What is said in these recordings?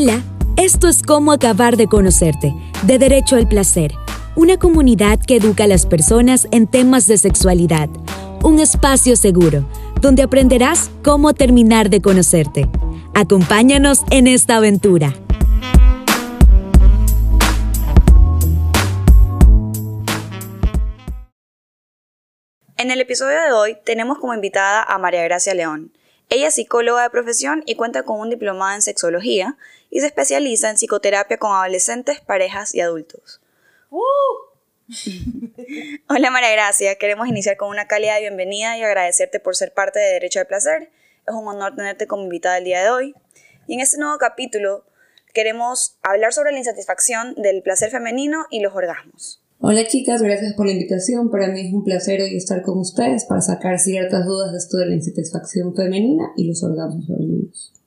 Hola, esto es Cómo acabar de conocerte, de Derecho al Placer, una comunidad que educa a las personas en temas de sexualidad, un espacio seguro, donde aprenderás cómo terminar de conocerte. Acompáñanos en esta aventura. En el episodio de hoy tenemos como invitada a María Gracia León. Ella es psicóloga de profesión y cuenta con un diplomado en sexología y se especializa en psicoterapia con adolescentes, parejas y adultos. ¡Uh! Hola María Gracia, queremos iniciar con una cálida bienvenida y agradecerte por ser parte de Derecho al Placer. Es un honor tenerte como invitada el día de hoy. Y en este nuevo capítulo queremos hablar sobre la insatisfacción del placer femenino y los orgasmos. Hola chicas, gracias por la invitación. Para mí es un placer hoy estar con ustedes para sacar ciertas dudas de esto de la insatisfacción femenina y los orgasmos femeninos.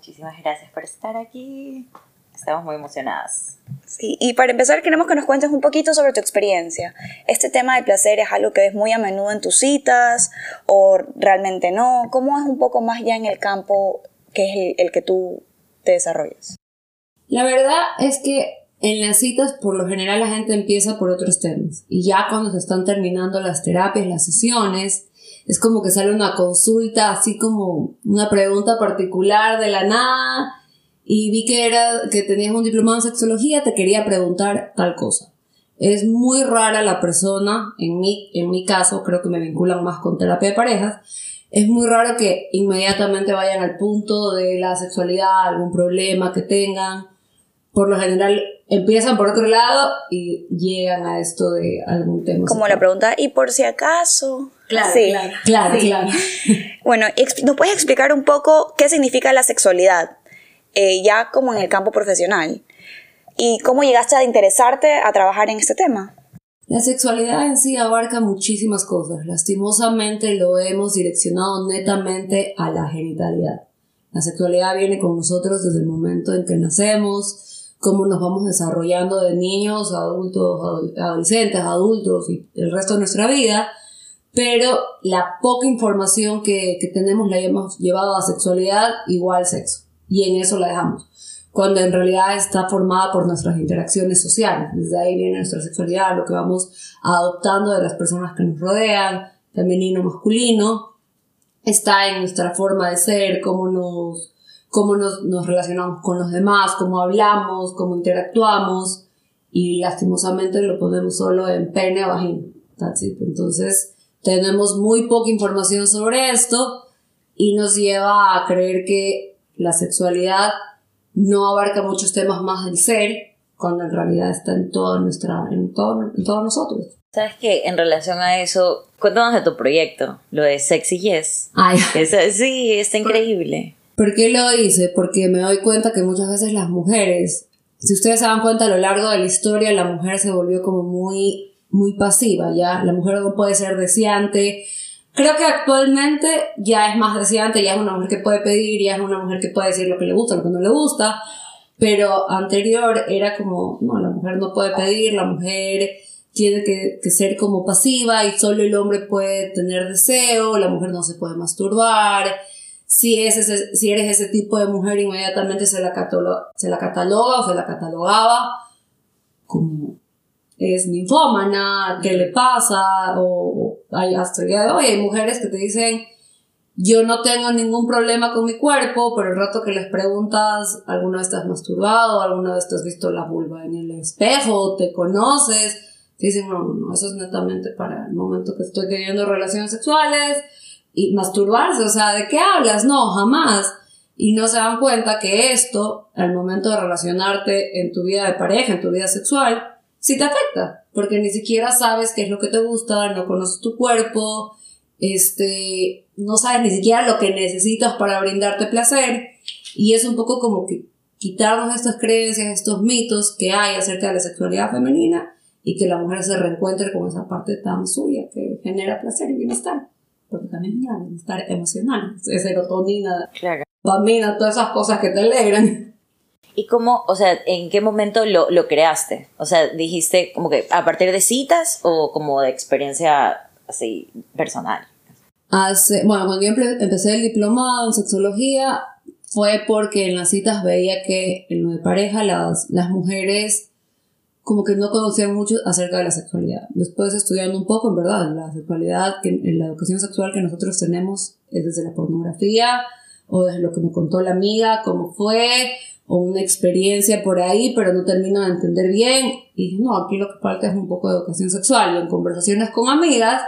Muchísimas gracias por estar aquí. Estamos muy emocionadas. Sí, y para empezar queremos que nos cuentes un poquito sobre tu experiencia. ¿Este tema del placer es algo que ves muy a menudo en tus citas o realmente no? ¿Cómo es un poco más ya en el campo que es el, el que tú te desarrollas? La verdad es que en las citas, por lo general, la gente empieza por otros temas. Y ya cuando se están terminando las terapias, las sesiones, es como que sale una consulta, así como una pregunta particular de la nada. Y vi que era, que tenías un diplomado en sexología, te quería preguntar tal cosa. Es muy rara la persona, en mi, en mi caso, creo que me vinculan más con terapia de parejas, es muy raro que inmediatamente vayan al punto de la sexualidad, algún problema que tengan. Por lo general empiezan por otro lado y llegan a esto de algún tema. Como la pregunta, ¿y por si acaso? Claro, sí. claro, claro, Bueno, ¿nos puedes explicar un poco qué significa la sexualidad, eh, ya como en el campo profesional? ¿Y cómo llegaste a interesarte a trabajar en este tema? La sexualidad en sí abarca muchísimas cosas. Lastimosamente lo hemos direccionado netamente a la genitalidad. La sexualidad viene con nosotros desde el momento en que nacemos, cómo nos vamos desarrollando de niños, adultos, adolescentes, adultos y el resto de nuestra vida, pero la poca información que, que tenemos la hemos llevado a sexualidad igual sexo, y en eso la dejamos, cuando en realidad está formada por nuestras interacciones sociales, desde ahí viene nuestra sexualidad, lo que vamos adoptando de las personas que nos rodean, femenino, masculino, está en nuestra forma de ser, cómo nos cómo nos, nos relacionamos con los demás, cómo hablamos, cómo interactuamos y lastimosamente lo ponemos solo en pene vagina. Entonces tenemos muy poca información sobre esto y nos lleva a creer que la sexualidad no abarca muchos temas más del ser cuando en realidad está en toda nuestra en todo, en todos nosotros. ¿Sabes qué? En relación a eso, cuéntanos de tu proyecto, lo de Sexy Yes. Ay. sí, está increíble. ¿Por qué lo hice? Porque me doy cuenta que muchas veces las mujeres, si ustedes se dan cuenta a lo largo de la historia, la mujer se volvió como muy, muy pasiva, ¿ya? La mujer no puede ser deseante. Creo que actualmente ya es más deseante, ya es una mujer que puede pedir, ya es una mujer que puede decir lo que le gusta, lo que no le gusta. Pero anterior era como, no, la mujer no puede pedir, la mujer tiene que, que, ser como pasiva y solo el hombre puede tener deseo, la mujer no se puede masturbar, si, es ese, si eres ese tipo de mujer, inmediatamente se la, se la cataloga o se la catalogaba como es ninfómana, ¿qué le pasa? O hay hasta el día de hoy hay mujeres que te dicen, yo no tengo ningún problema con mi cuerpo, pero el rato que les preguntas, ¿alguna vez has masturbado? ¿Alguna vez te has visto la vulva en el espejo? ¿Te conoces? Te dicen, no, no, eso es netamente para el momento que estoy teniendo relaciones sexuales y masturbarse, o sea, ¿de qué hablas? No, jamás. Y no se dan cuenta que esto, al momento de relacionarte en tu vida de pareja, en tu vida sexual, sí te afecta, porque ni siquiera sabes qué es lo que te gusta, no conoces tu cuerpo, este, no sabes ni siquiera lo que necesitas para brindarte placer, y es un poco como que quitarnos estas creencias, estos mitos que hay acerca de la sexualidad femenina y que la mujer se reencuentre con esa parte tan suya que genera placer y bienestar porque también es bienestar emocional, es serotonina, claro. dopamina, todas esas cosas que te alegran. ¿Y cómo, o sea, en qué momento lo, lo creaste? O sea, dijiste como que a partir de citas o como de experiencia así personal. Hace, bueno, cuando yo empecé el diplomado en sexología, fue porque en las citas veía que en lo de pareja las, las mujeres como que no conocían mucho acerca de la sexualidad. Después estudiando un poco, en verdad, la sexualidad, que, la educación sexual que nosotros tenemos es desde la pornografía o desde lo que me contó la amiga, cómo fue, o una experiencia por ahí, pero no termino de entender bien. Y dije, no, aquí lo que falta es un poco de educación sexual. Y en conversaciones con amigas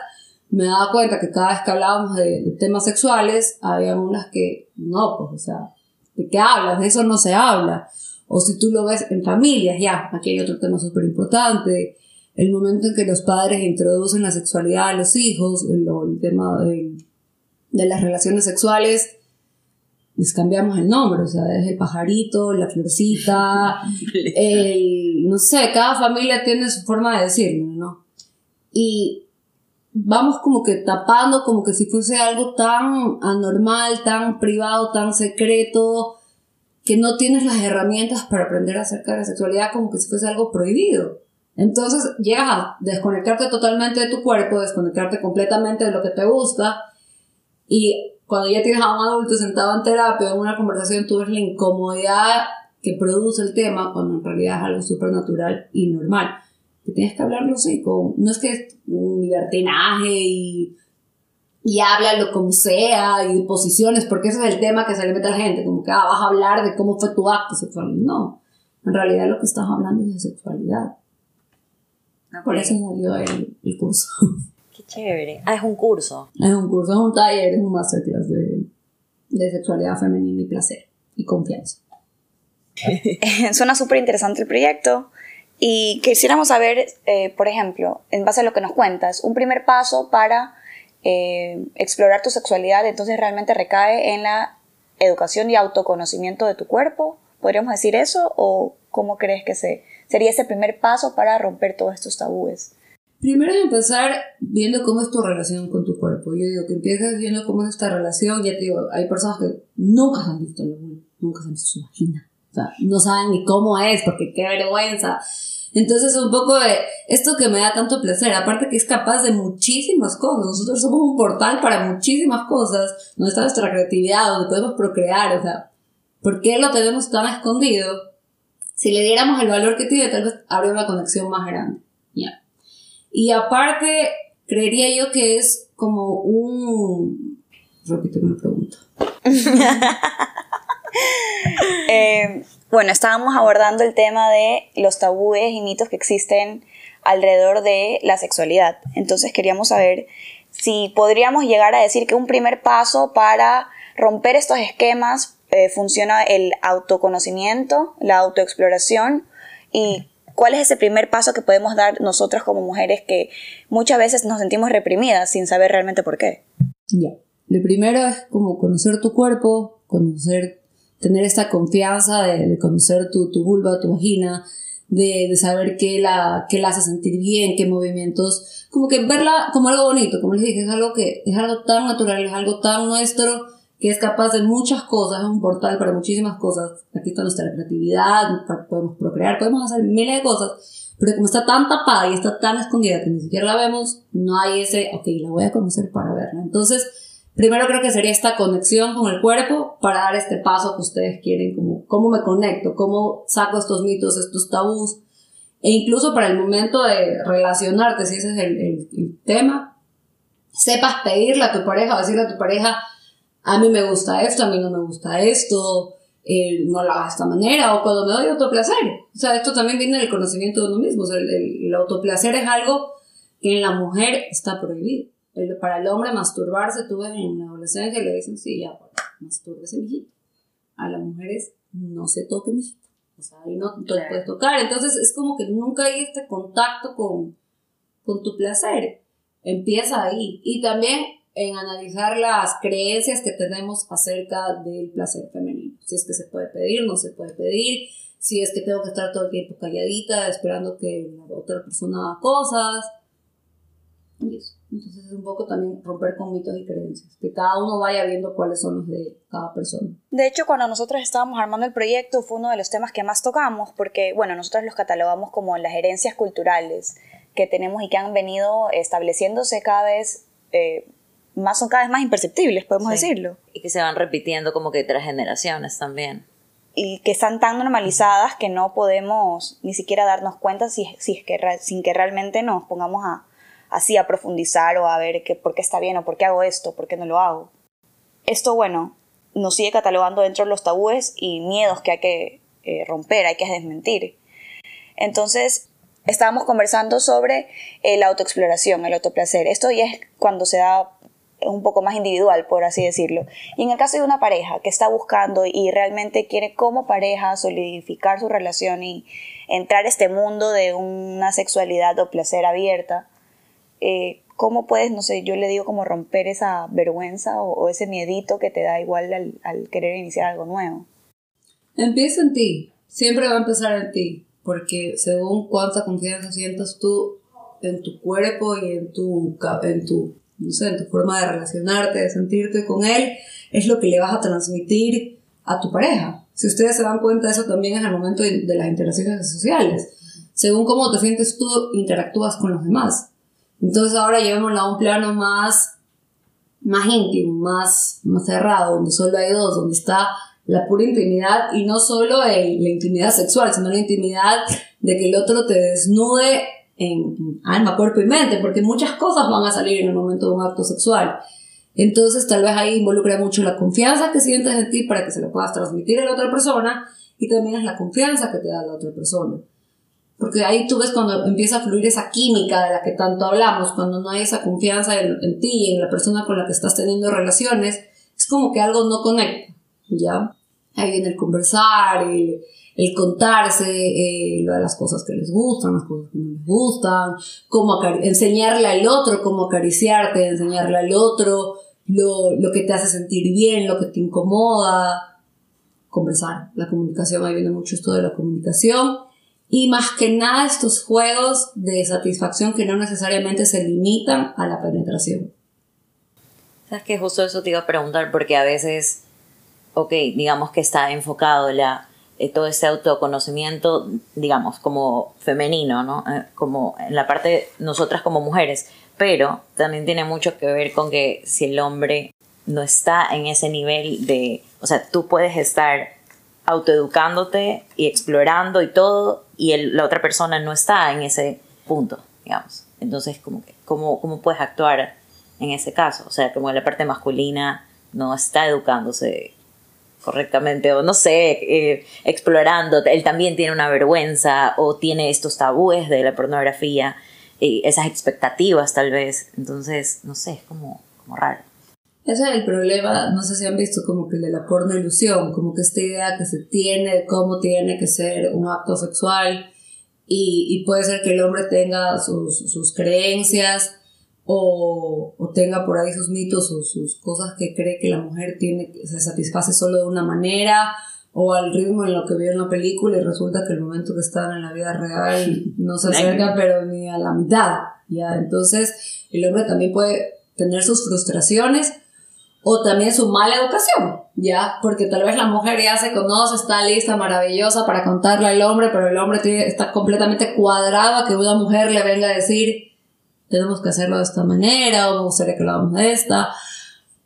me daba cuenta que cada vez que hablábamos de, temas sexuales, había unas que, no, pues, o sea, ¿de qué hablas? De eso no se habla. O si tú lo ves en familias, ya, aquí hay otro tema súper importante. El momento en que los padres introducen la sexualidad a los hijos, el, el tema de, de las relaciones sexuales, les cambiamos el nombre, o sea, es el pajarito, la florcita, el, no sé, cada familia tiene su forma de decirlo, ¿no? Y vamos como que tapando como que si fuese algo tan anormal, tan privado, tan secreto, que no tienes las herramientas para aprender acerca de la sexualidad como que si fuese algo prohibido. Entonces llegas a desconectarte totalmente de tu cuerpo, desconectarte completamente de lo que te gusta y cuando ya tienes a un adulto sentado en terapia en una conversación, tú ves la incomodidad que produce el tema cuando en realidad es algo súper natural y normal. Que tienes que hablarlo así, con, no es que es un libertinaje y, y háblalo como sea y posiciones, porque ese es el tema que se le mete a la gente, como que ah, vas a hablar de cómo fue tu acto sexual. No, en realidad lo que estás hablando es de sexualidad. Por eso salió el, el curso. Qué chévere. Ah, es un curso. Es un curso, es un taller, es un masterclass de, de sexualidad femenina y placer y confianza. Suena súper interesante el proyecto y quisiéramos saber, eh, por ejemplo, en base a lo que nos cuentas, un primer paso para eh, explorar tu sexualidad, entonces realmente recae en la educación y autoconocimiento de tu cuerpo. ¿Podríamos decir eso? ¿O cómo crees que se, sería ese primer paso para romper todos estos tabúes? Primero es empezar viendo cómo es tu relación con tu cuerpo. Yo digo que empiezas viendo cómo es esta relación. Ya te digo, hay personas que nunca han visto nunca han visto su vagina. O sea, no saben ni cómo es, porque qué vergüenza. Entonces, un poco de esto que me da tanto placer, aparte que es capaz de muchísimas cosas. Nosotros somos un portal para muchísimas cosas, donde está nuestra creatividad, donde podemos procrear. O sea, ¿por qué lo tenemos tan escondido? Si le diéramos el valor que tiene, tal vez habría una conexión más grande. Ya. Y aparte, creería yo que es como un... Repíteme la pregunta. Eh, bueno, estábamos abordando el tema de los tabúes y mitos que existen alrededor de la sexualidad. Entonces queríamos saber si podríamos llegar a decir que un primer paso para romper estos esquemas eh, funciona el autoconocimiento, la autoexploración y ¿Cuál es ese primer paso que podemos dar nosotras como mujeres que muchas veces nos sentimos reprimidas sin saber realmente por qué? Ya. Lo primero es como conocer tu cuerpo, conocer, tener esta confianza de, conocer tu, tu, vulva, tu vagina, de, de, saber qué la, qué la hace sentir bien, qué movimientos, como que verla como algo bonito, como les dije, es algo que es algo tan natural, es algo tan nuestro que es capaz de muchas cosas, es un portal para muchísimas cosas. Aquí está nuestra creatividad, podemos procrear, podemos hacer miles de cosas, pero como está tan tapada y está tan escondida que ni siquiera la vemos, no hay ese, ok, la voy a conocer para verla. Entonces, primero creo que sería esta conexión con el cuerpo para dar este paso que ustedes quieren, como cómo me conecto, cómo saco estos mitos, estos tabús, e incluso para el momento de relacionarte, si ese es el, el tema, sepas pedirle a tu pareja decirle a tu pareja, a mí me gusta esto, a mí no me gusta esto, eh, no lo hago de esta manera, o cuando me doy autoplacer. O sea, esto también viene del conocimiento de uno mismo. O sea, el, autoplacer es algo que en la mujer está prohibido. Para el hombre masturbarse, tú ves en la adolescencia y le dicen, sí, ya, bueno, mastúrbese, mijito. A las mujeres no se toque, mijito. O sea, ahí no te puedes tocar. Entonces es como que nunca hay este contacto con, con tu placer. Empieza ahí. Y también en analizar las creencias que tenemos acerca del placer femenino. Si es que se puede pedir, no se puede pedir, si es que tengo que estar todo el tiempo calladita esperando que la otra persona haga cosas. Y eso. Entonces es un poco también romper con mitos y creencias, que cada uno vaya viendo cuáles son los de cada persona. De hecho, cuando nosotros estábamos armando el proyecto fue uno de los temas que más tocamos, porque, bueno, nosotros los catalogamos como las herencias culturales que tenemos y que han venido estableciéndose cada vez eh, más son cada vez más imperceptibles, podemos Sí. decirlo. Y que se van repitiendo como que tras generaciones también. Y que están tan normalizadas que no podemos ni siquiera darnos cuenta si, si es que, sin que realmente nos pongamos a, así a profundizar o a ver que, por qué está bien o por qué hago esto, por qué no lo hago. Esto, bueno, nos sigue catalogando dentro de los tabúes y miedos que hay que eh, romper, hay que desmentir. Entonces, estábamos conversando sobre eh, la autoexploración, el autoplacer. Esto ya es cuando se da un poco más individual, por así decirlo. Y en el caso de una pareja que está buscando y realmente quiere como pareja solidificar su relación y entrar a este mundo de una sexualidad o placer abierta, eh, ¿cómo puedes, no sé, yo le digo como romper esa vergüenza o, ese miedito que te da igual al, querer iniciar algo nuevo? Empieza en ti. Siempre va a empezar en ti. Porque según cuánta confianza sientas tú en tu cuerpo y en tu, en tu, no sé, en tu forma de relacionarte, de sentirte con él, es lo que le vas a transmitir a tu pareja. Si ustedes se dan cuenta, eso también es el momento de, de las interacciones sociales. Según cómo te sientes tú, interactúas con los demás. Entonces ahora llevémoslo a un plano más más íntimo, más, más cerrado, donde solo hay dos, donde está la pura intimidad y no solo el- la intimidad sexual, sino la intimidad de que el otro te desnude en alma, cuerpo y mente, porque muchas cosas van a salir en el momento de un acto sexual. Entonces tal vez ahí involucra mucho la confianza que sientes en ti para que se lo puedas transmitir a la otra persona y también es la confianza que te da la otra persona. Porque ahí tú ves cuando empieza a fluir esa química de la que tanto hablamos, cuando no hay esa confianza en, en ti y en la persona con la que estás teniendo relaciones, es como que algo no conecta, ¿ya? Ahí viene el conversar, el, el contarse, eh, las cosas que les gustan, las cosas que no les gustan, cómo enseñarle al otro cómo acariciarte, enseñarle al otro lo, lo que te hace sentir bien, lo que te incomoda, conversar. La comunicación, ahí viene mucho esto de la comunicación. Y más que nada estos juegos de satisfacción que no necesariamente se limitan a la penetración. Sabes que justo eso te iba a preguntar porque a veces, ok, digamos que está enfocado la, eh, todo este autoconocimiento, digamos, como femenino, ¿no? Eh, como en la parte de nosotras como mujeres, pero también tiene mucho que ver con que si el hombre no está en ese nivel de, o sea, tú puedes estar autoeducándote y explorando y todo, y el- la otra persona no está en ese punto, digamos. Entonces, que, ¿cómo, ¿cómo puedes actuar en ese caso? O sea, como la parte masculina no está educándose correctamente, o no sé, eh, explorando, él también tiene una vergüenza, o tiene estos tabúes de la pornografía, y esas expectativas tal vez, entonces, no sé, es como, como raro. Ese es el problema, no sé si han visto como que el de la porno ilusión, como que esta idea que se tiene de cómo tiene que ser un acto sexual y, y puede ser que el hombre tenga sus, sus creencias o, o tenga por ahí sus mitos o sus cosas que cree que la mujer tiene, se satisface solo de una manera o al ritmo en lo que vio en la película y resulta que el momento que están en la vida real no se acerca pero ni a la mitad, ¿ya? Entonces el hombre también puede tener sus frustraciones o también su mala educación, ¿ya? Porque tal vez la mujer ya se conoce, está lista, maravillosa para contarle al hombre, pero el hombre está completamente cuadrado a que una mujer le venga a decir, tenemos que hacerlo de esta manera, o me gustaría que lo hagamos de esta.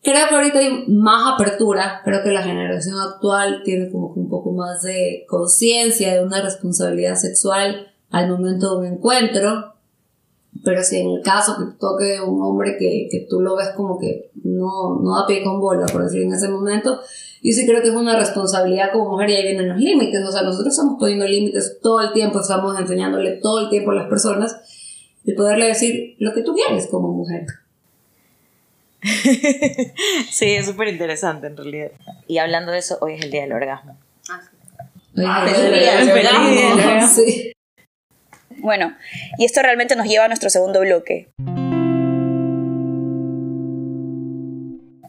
Creo que ahorita hay más apertura, creo que la generación actual tiene como un poco más de conciencia de una responsabilidad sexual al momento de un encuentro, pero si en el caso que toque un hombre que, que tú lo ves como que no, no da pie con bola, por decir en ese momento, yo sí creo que es una responsabilidad como mujer y ahí vienen los límites. O sea, nosotros estamos poniendo límites todo el tiempo, estamos enseñándole todo el tiempo a las personas de poderle decir lo que tú quieres como mujer. Sí, es súper interesante en realidad. Y hablando de eso, hoy es el día del orgasmo. Ay, feliz día del orgasmo. Sí. Bueno, y esto realmente nos lleva a nuestro segundo bloque.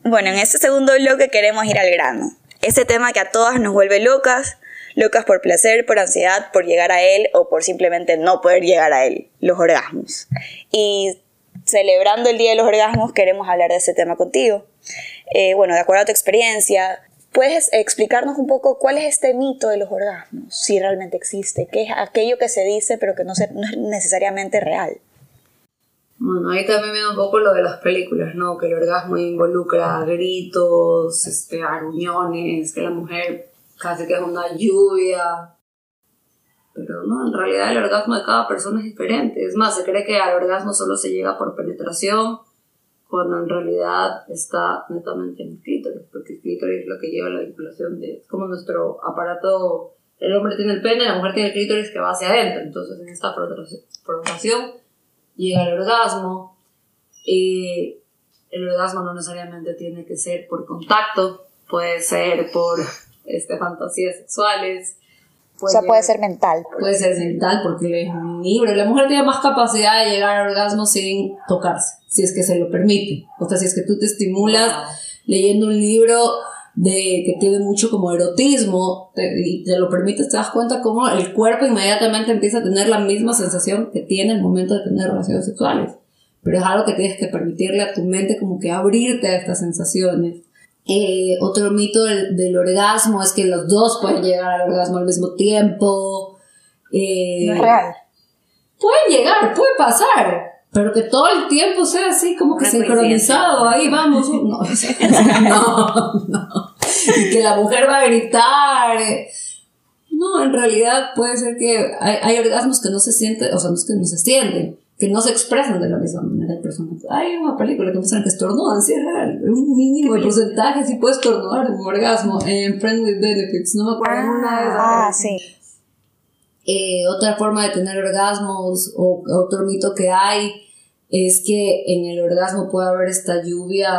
Bueno, en este segundo bloque queremos ir al grano. Este tema que a todas nos vuelve locas, locas por placer, por ansiedad, por llegar a él o por simplemente no poder llegar a él, los orgasmos. Y celebrando el Día de los Orgasmos queremos hablar de este tema contigo. Eh, bueno, de acuerdo a tu experiencia, ¿puedes explicarnos un poco cuál es este mito de los orgasmos? Si realmente existe, qué es aquello que se dice pero que no, se- no es necesariamente real. Bueno, ahí también viene un poco lo de las películas, ¿no? Que el orgasmo involucra gritos, este, aruñones, que la mujer casi que es una lluvia. Pero no, en realidad el orgasmo de cada persona es diferente. Es más, se cree que al orgasmo solo se llega por penetración, cuando en realidad está netamente en el clítoris, porque el clítoris es lo que lleva la vinculación de... Es como nuestro aparato, el hombre tiene el pene, la mujer tiene el clítoris que va hacia adentro. Entonces en esta prolongación llega el orgasmo. Y el orgasmo no necesariamente tiene que ser por contacto, puede ser por este, fantasías sexuales. O sea, puede ser mental. Puede ser mental porque es un libro. La mujer tiene más capacidad de llegar al orgasmo sin tocarse, si es que se lo permite. O sea, si es que tú te estimulas leyendo un libro de que tiene mucho como erotismo y te lo permites, te das cuenta cómo el cuerpo inmediatamente empieza a tener la misma sensación que tiene el momento de tener relaciones sexuales. Pero es algo que tienes que permitirle a tu mente como que abrirte a estas sensaciones. Eh, otro mito del, orgasmo es que los dos pueden llegar al orgasmo al mismo tiempo. Eh, real. Pueden llegar, puede pasar, pero que todo el tiempo sea así como que sincronizado, ahí vamos. No, no, no. Y que la mujer va a gritar. No, en realidad puede ser que hay, hay orgasmos que no se sienten, o sea, no es que no se sienten, que no se expresan de la misma manera. Hay personas, hay una película que muestran que estornudan, sí es real, un mínimo de porcentaje sí puedes estornudar un orgasmo en Friendly Benefits, no me acuerdo una de esas. Ah, sí. Eh, otra forma de tener orgasmos o otro mito que hay es que en el orgasmo puede haber esta lluvia,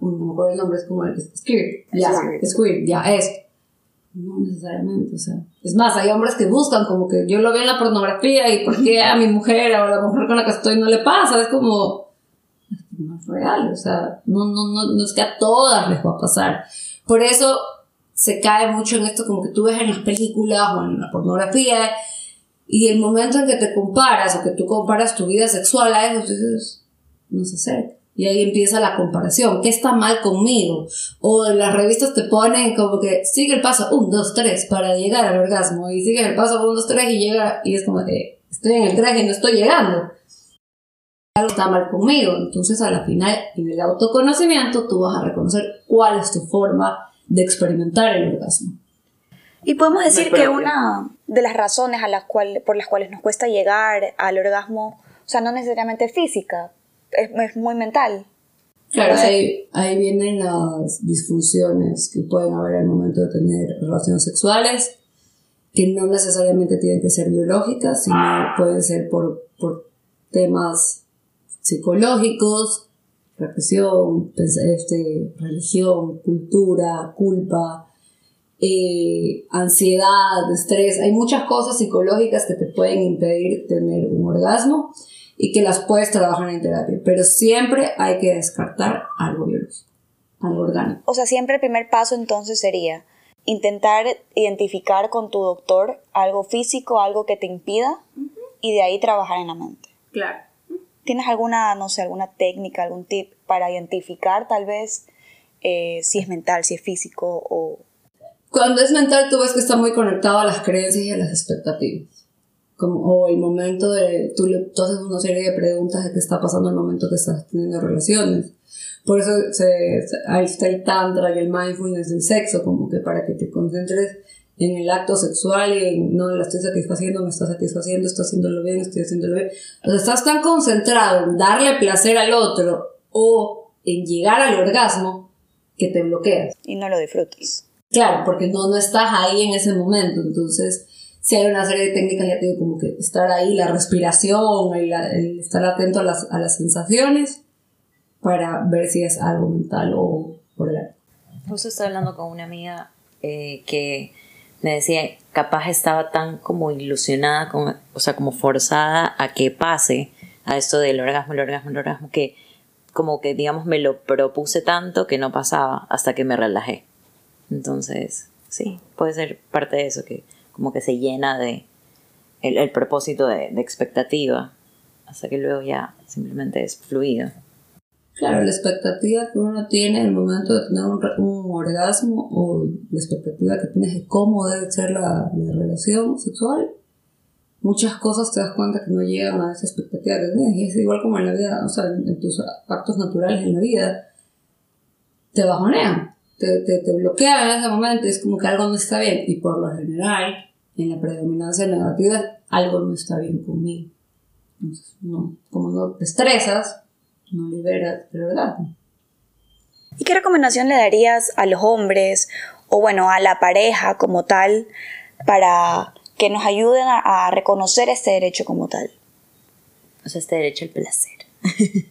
no me acuerdo el nombre, es como el squirt, ya, squirt, ya, es. No necesariamente, o sea. Es más, hay hombres que buscan como que yo lo veo en la pornografía y por qué a mi mujer o a la mujer con la que estoy no le pasa, es como, no es real, o sea, no, no, no, no es que a todas les va a pasar. Por eso se cae mucho en esto como que tú ves en las películas o en la pornografía y el momento en que te comparas o que tú comparas tu vida sexual a eso, dices, no sé sé. Y ahí empieza la comparación. ¿Qué está mal conmigo? O en las revistas te ponen como que sigue el paso 1, 2, 3 para llegar al orgasmo. Y sigue el paso 1, 2, 3 y llega. Y es como que estoy en el traje y no estoy llegando. Algo está mal conmigo. Entonces, a la final, en el autoconocimiento, tú vas a reconocer cuál es tu forma de experimentar el orgasmo. Y podemos decir que una de las razones a las cual, por las cuales nos cuesta llegar al orgasmo, o sea, no necesariamente física, es, muy mental. Claro, ahí, ahí, vienen las disfunciones que pueden haber al momento de tener relaciones sexuales, que no necesariamente tienen que ser biológicas, sino pueden ser por, por temas psicológicos, represión, este, religión, cultura, culpa, eh, ansiedad, estrés, hay muchas cosas psicológicas que te pueden impedir tener un orgasmo y que las puedes trabajar en terapia, pero siempre hay que descartar algo biológico, algo orgánico. O sea, siempre el primer paso entonces sería intentar identificar con tu doctor algo físico, algo que te impida y de ahí trabajar en la mente. Claro. ¿Tienes alguna, no sé, alguna técnica, algún tip para identificar tal vez eh, si es mental, si es físico o cuando es mental, tú ves que está muy conectado a las creencias y a las expectativas. Como, o el momento de, tú, le, haces una serie de preguntas de qué está pasando en el momento que estás teniendo relaciones. Por eso se, ahí está el tantra y el mindfulness del sexo, como que para que te concentres en el acto sexual y en, no, la estoy satisfaciendo, me está satisfaciendo, estoy haciéndolo bien, estoy haciéndolo bien. O sea, estás tan concentrado en darle placer al otro o en llegar al orgasmo que te bloqueas. Y no lo disfrutas. Claro, porque no, no estás ahí en ese momento, entonces si hay una serie de técnicas, ya te digo, como que estar ahí, la respiración, el, estar atento a las, a las sensaciones para ver si es algo mental o por el Justo estaba hablando con una amiga eh, que me decía, capaz estaba tan como ilusionada, con, o sea, como forzada a que pase a esto del orgasmo, el orgasmo, el orgasmo, que como que, digamos, me lo propuse tanto que no pasaba hasta que me relajé. Entonces, sí, puede ser parte de eso, que como que se llena de el, propósito de, expectativa, hasta que luego ya simplemente es fluido. Claro, la expectativa que uno tiene en el momento de tener un, orgasmo o la expectativa que tienes de cómo debe ser la, relación sexual muchas cosas te das cuenta que no llegan a esa expectativa que tienes. Y es igual como en la vida, o sea, en, tus actos naturales en la vida, te bajonean, te, te, te bloquean en ese momento, es como que algo no está bien. Y por lo general, en la predominancia negativa, algo no está bien conmigo. Entonces, no, como no te estresas, no liberas, de verdad. ¿Y qué recomendación le darías a los hombres o bueno, a la pareja como tal para que nos ayuden a, reconocer este derecho como tal. O sea, este derecho al placer.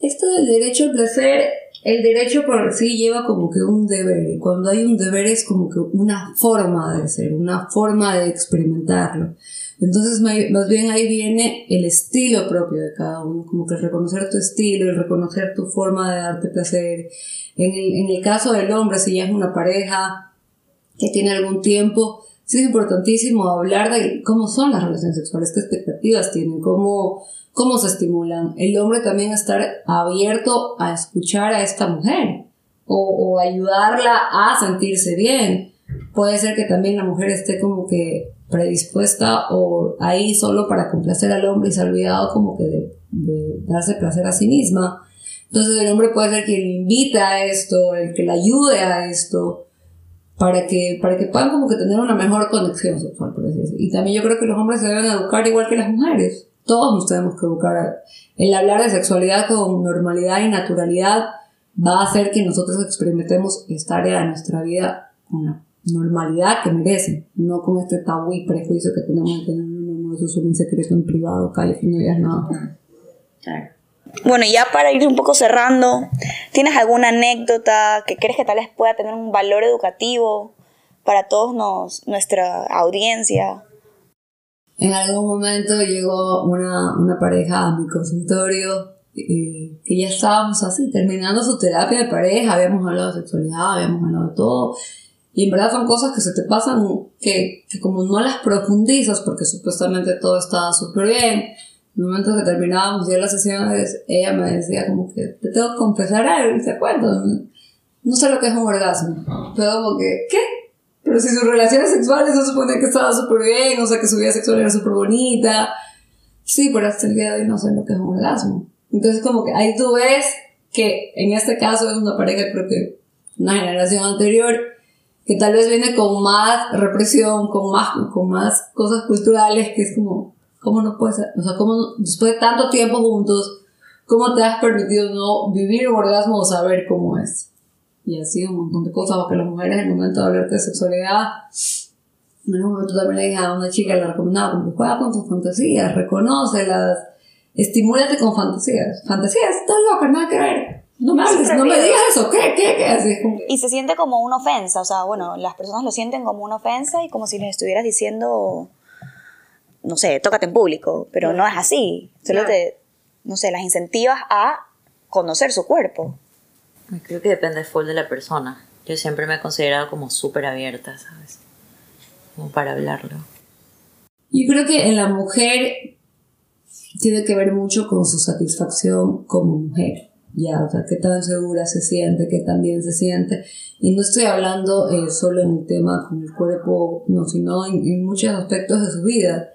Esto del derecho al placer, el derecho por sí lleva como que un deber. Y cuando hay un deber es como que una forma de ser, una forma de experimentarlo. Entonces, más bien ahí viene el estilo propio de cada uno, como que reconocer tu estilo, el reconocer tu forma de darte placer. En el, en el caso del hombre, si ya es una pareja que tiene algún tiempo, sí es importantísimo hablar de cómo son las relaciones sexuales, qué expectativas tienen, cómo, cómo se estimulan. El hombre también estar abierto a escuchar a esta mujer o, o ayudarla a sentirse bien. Puede ser que también la mujer esté como que predispuesta o ahí solo para complacer al hombre y se ha olvidado como que de, de darse placer a sí misma. Entonces el hombre puede ser quien le invita a esto, el que le ayude a esto, para que, para que puedan como que tener una mejor conexión sexual, por así. Y también yo creo que los hombres se deben educar igual que las mujeres. Todos nos tenemos que educar. El hablar de sexualidad con normalidad y naturalidad va a hacer que nosotros experimentemos esta área de nuestra vida con la normalidad que merece, no con este tabú y prejuicio que tenemos de que no, no, no, eso es un secreto en privado, calle, y no digas nada. Claro. Bueno, ya para ir un poco cerrando, ¿tienes alguna anécdota que crees que tal vez pueda tener un valor educativo para todos nuestra audiencia? En algún momento llegó una, una pareja a mi consultorio eh, que ya estábamos así, terminando su terapia de pareja, habíamos hablado de sexualidad, habíamos hablado de todo. Y en verdad son cosas que se te pasan que, que como no las profundizas porque supuestamente todo estaba súper bien, el momento que terminábamos ya las sesiones, ella me decía como que te tengo que confesar algo, y te cuento, no sé lo que es un orgasmo, pero como que, ¿qué? Pero si sus relaciones sexuales se supone que estaba súper bien, o sea que su vida sexual era súper bonita, sí, pero hasta el día de hoy no sé lo que es un orgasmo. Entonces como que ahí tú ves que en este caso es una pareja creo que una generación anterior que tal vez viene con más represión, con más, con más cosas culturales que es como, ¿Cómo no puedes, o sea, cómo después de tanto tiempo juntos, cómo te has permitido no vivir un orgasmo o saber cómo es? Y así un montón de cosas, porque las mujeres en el momento de hablarte de sexualidad, en un momento también le dije a una chica, le recomendaba como juega con tus fantasías, reconócelas, estimúlate con fantasías. Fantasías, estás loca, nada que ver. No me hables, no me digas eso, ¿qué? ¿Qué? ¿Qué? Así como... Y se siente como una ofensa, o sea, bueno, las personas lo sienten como una ofensa y como si les estuvieras diciendo no sé, tócate en público, pero no es así. Solo te, no sé, las incentivas a conocer su cuerpo. Creo que depende full de la persona. Yo siempre me he considerado como súper abierta, ¿sabes? Como para hablarlo. Yo creo que en la mujer tiene que ver mucho con su satisfacción como mujer. Ya, o sea, qué tan segura se siente, qué tan bien se siente. Y no estoy hablando eh, solo en el tema con el cuerpo, no, sino en muchos aspectos de su vida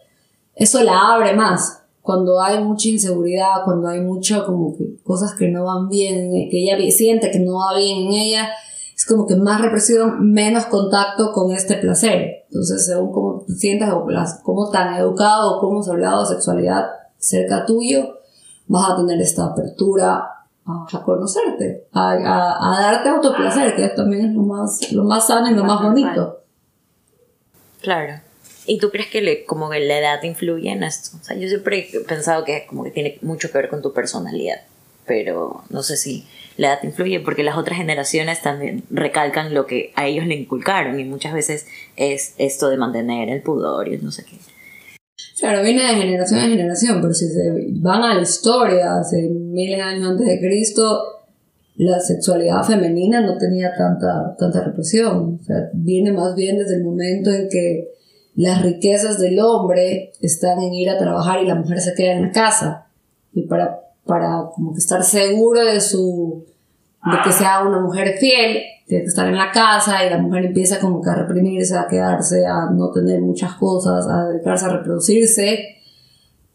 eso la abre más. Cuando hay mucha inseguridad, cuando hay mucho como que cosas que no van bien, que ella siente que no va bien en ella, es como que más represión, menos contacto con este placer. Entonces, según cómo te sientas o cómo tan educado o cómo has hablado de sexualidad cerca tuyo, vas a tener esta apertura a, conocerte, a, a, a, darte autoplacer, que también es lo más, lo más sano y lo más bonito. Claro. ¿Y tú crees que le, como que la edad influye en esto? O sea, yo siempre he pensado que como que tiene mucho que ver con tu personalidad, pero no sé si la edad influye porque las otras generaciones también recalcan lo que a ellos le inculcaron y muchas veces es esto de mantener el pudor y no sé qué. Claro, viene de generación en generación, pero si se van a la historia, hace miles de años antes de Cristo, la sexualidad femenina no tenía tanta, tanta represión. O sea, viene más bien desde el momento en que las riquezas del hombre están en ir a trabajar y la mujer se queda en la casa. Y para, para como que estar seguro de su, de que sea una mujer fiel, tiene que estar en la casa y la mujer empieza como que a reprimirse, a quedarse, a no tener muchas cosas, a dedicarse a reproducirse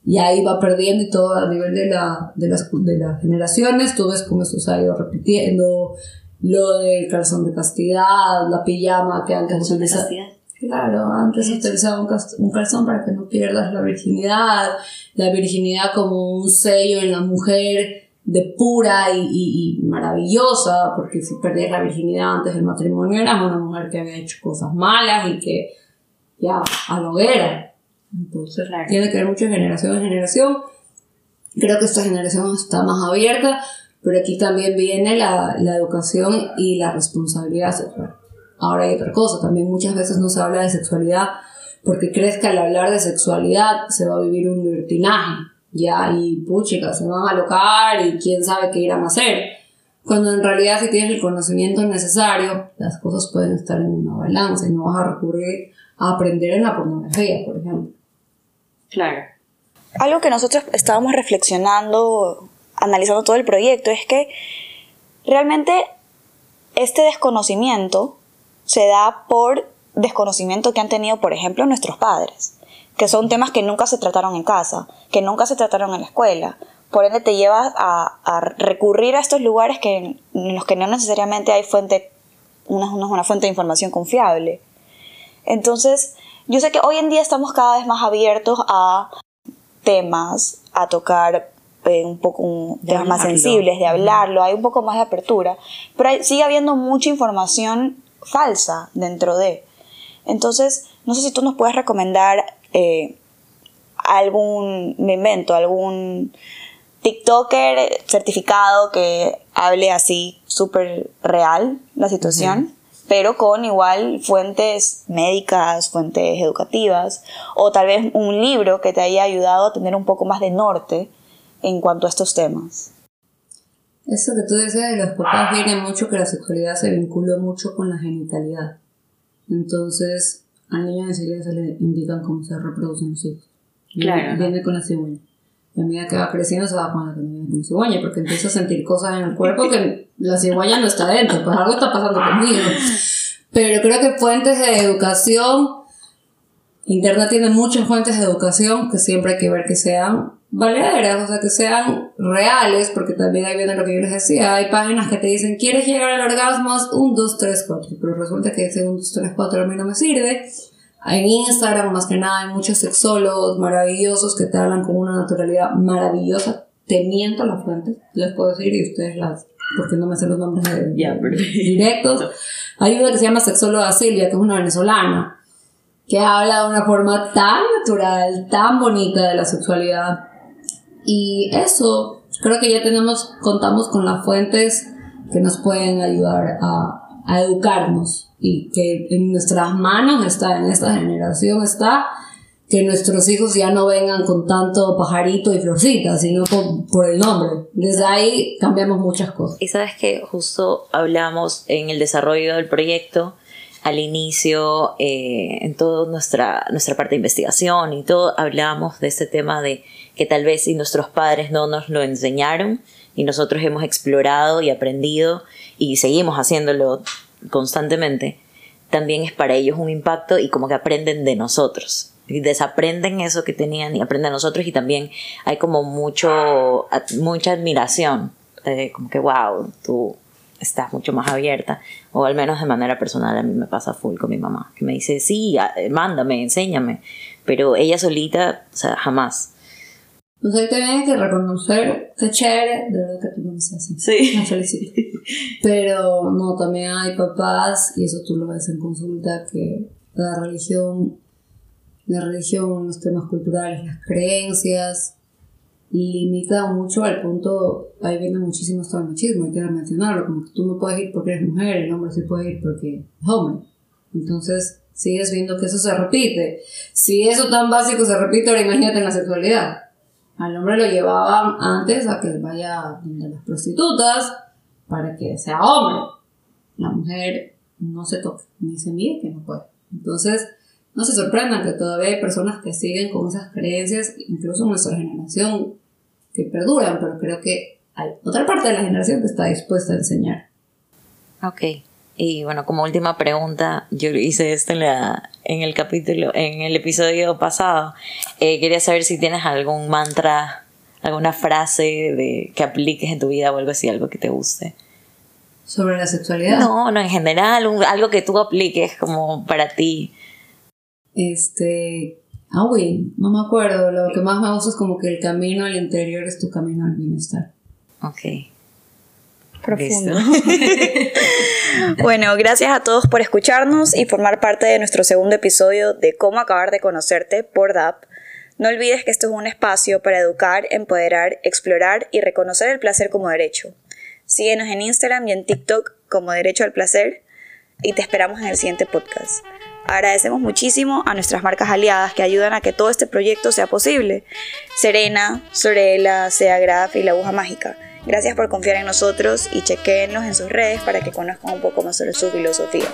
y ahí va perdiendo y todo a nivel de, la, de, las, de las generaciones, tú ves cómo esto se ha ido repitiendo, lo del calzón de castidad, la pijama que antes ¿Calzón de utilizaba-? Claro, antes se utilizaba un, un calzón para que no pierdas la virginidad, la virginidad como un sello en la mujer de pura y, y- y maravillosa, porque si perdías la virginidad antes del matrimonio eras una mujer que había hecho cosas malas y que ya a la hoguera. Entonces Claro. tiene que ver mucho de generación en generación. Creo que esta generación está más abierta, pero aquí también viene la, la educación y la responsabilidad sexual. Ahora hay otra cosa, también muchas veces no se habla de sexualidad porque crees que al hablar de sexualidad se va a vivir un libertinaje, ya, y puchica, se van a alocar y quién sabe qué irán a hacer. Cuando en realidad si tienes el conocimiento necesario, las cosas pueden estar en una balanza y no vas a recurrir a aprender en la pornografía, por ejemplo. Claro. Algo que nosotros estábamos reflexionando, analizando todo el proyecto, es que realmente este desconocimiento se da por desconocimiento que han tenido, por ejemplo, nuestros padres, que son temas que nunca se trataron en casa, que nunca se trataron en la escuela. Por ende, te llevas a, a recurrir a estos lugares que, en los que no necesariamente hay fuente, una, una, fuente de información confiable. Entonces, yo sé que hoy en día estamos cada vez más abiertos a temas, a tocar eh, un poco un- temas más sensibles, de hablarlo, hay un poco más de apertura, pero hay- sigue habiendo mucha información falsa dentro de. Entonces, no sé si tú nos puedes recomendar eh, algún, me invento, algún TikToker certificado que hable así súper real la situación, pero con igual fuentes médicas, fuentes educativas, o tal vez un libro que te haya ayudado a tener un poco más de norte en cuanto a estos temas. Eso que tú decías de los papás viene mucho que la sexualidad se vinculó mucho con la genitalidad. Entonces, al niño enseguida se le indican cómo se reproducen los hijos. Viene- Claro. Viene con la cigüeña. Y a medida que va creciendo se va no viene con la cigüeña, porque empieza a sentir cosas en el cuerpo que la cigüeña no está dentro, pues algo está pasando conmigo. Pero creo que fuentes de educación, Internet tiene muchas fuentes de educación que siempre hay que ver que sean valederas, o sea, que sean reales, porque también ahí viene lo que yo les decía, hay páginas que te dicen, ¿quieres llegar al orgasmo? 1, 2, 3, 4, pero resulta que ese 1, 2, 3, 4 a mí no me sirve. En Instagram, más que nada, hay muchos sexólogos maravillosos que te hablan con una naturalidad maravillosa. Te miento las fuentes, les puedo decir, y ustedes las, porque no me sé los nombres de, directos. Hay una que se llama sexóloga Silvia, que es una venezolana, que habla de una forma tan natural, tan bonita de la sexualidad. Y eso, creo que ya tenemos, contamos con las fuentes que nos pueden ayudar a, a educarnos y que en nuestras manos está, en esta generación está, que nuestros hijos ya no vengan con tanto pajarito y florcita, sino por, por el nombre. Desde ahí cambiamos muchas cosas. Y sabes que justo hablamos en el desarrollo del proyecto, al inicio, eh, en toda nuestra, nuestra parte de investigación y todo, hablábamos de este tema de que tal vez si nuestros padres no nos lo enseñaron y nosotros hemos explorado y aprendido y seguimos haciéndolo constantemente, también es para ellos un impacto y como que aprenden de nosotros. Y desaprenden eso que tenían y aprenden de nosotros y también hay como mucho, mucha admiración. eh, como que, wow, tú estás mucho más abierta. O al menos de manera personal a mí me pasa full con mi mamá. Que me dice, sí, a- mándame, enséñame. Pero ella solita, o sea, jamás. Entonces ahí también hay que reconocer que chévere, de verdad que tú no me así. Sí. Me felicito. Pero no, también hay papás, y eso tú lo ves en consulta, que la religión, la religión, los temas culturales, las creencias, limitan mucho al punto, ahí viene muchísimo hasta el machismo, hay que mencionarlo, como que tú no puedes ir porque eres mujer, el hombre sí puede ir porque es hombre. Entonces sigues viendo que eso se repite. Si eso tan básico se repite, ahora imagínate en la sexualidad. Al hombre lo llevaban antes a que vaya donde las prostitutas para que sea hombre. La mujer no se toca, ni se mide que no puede. Entonces, no se sorprendan que todavía hay personas que siguen con esas creencias, incluso en nuestra generación, que perduran, pero creo que hay otra parte de la generación que está dispuesta a enseñar. Ok. Y bueno, como última pregunta, yo hice esto en, la, en el capítulo, en el episodio pasado. Eh, quería saber si tienes algún mantra, alguna frase de, que apliques en tu vida o algo así, algo que te guste. ¿Sobre la sexualidad? No, no, en general, algo que tú apliques como para ti. Este. Ah, uy, no me acuerdo. Lo que más me gusta es como que el camino al interior es tu camino al bienestar. Ok. Profundo. bueno, gracias a todos por escucharnos y formar parte de nuestro segundo episodio de Cómo acabar de conocerte por DAP. No olvides que esto es un espacio para educar, empoderar, explorar y reconocer el placer como derecho. Síguenos en Instagram y en TikTok como Derecho al Placer y te esperamos en el siguiente podcast. Agradecemos muchísimo a nuestras marcas aliadas que ayudan a que todo este proyecto sea posible. Serena, Sorella, Seagraph y La Aguja Mágica. Gracias por confiar en nosotros y chequeennos en sus redes para que conozcan un poco más sobre su filosofía.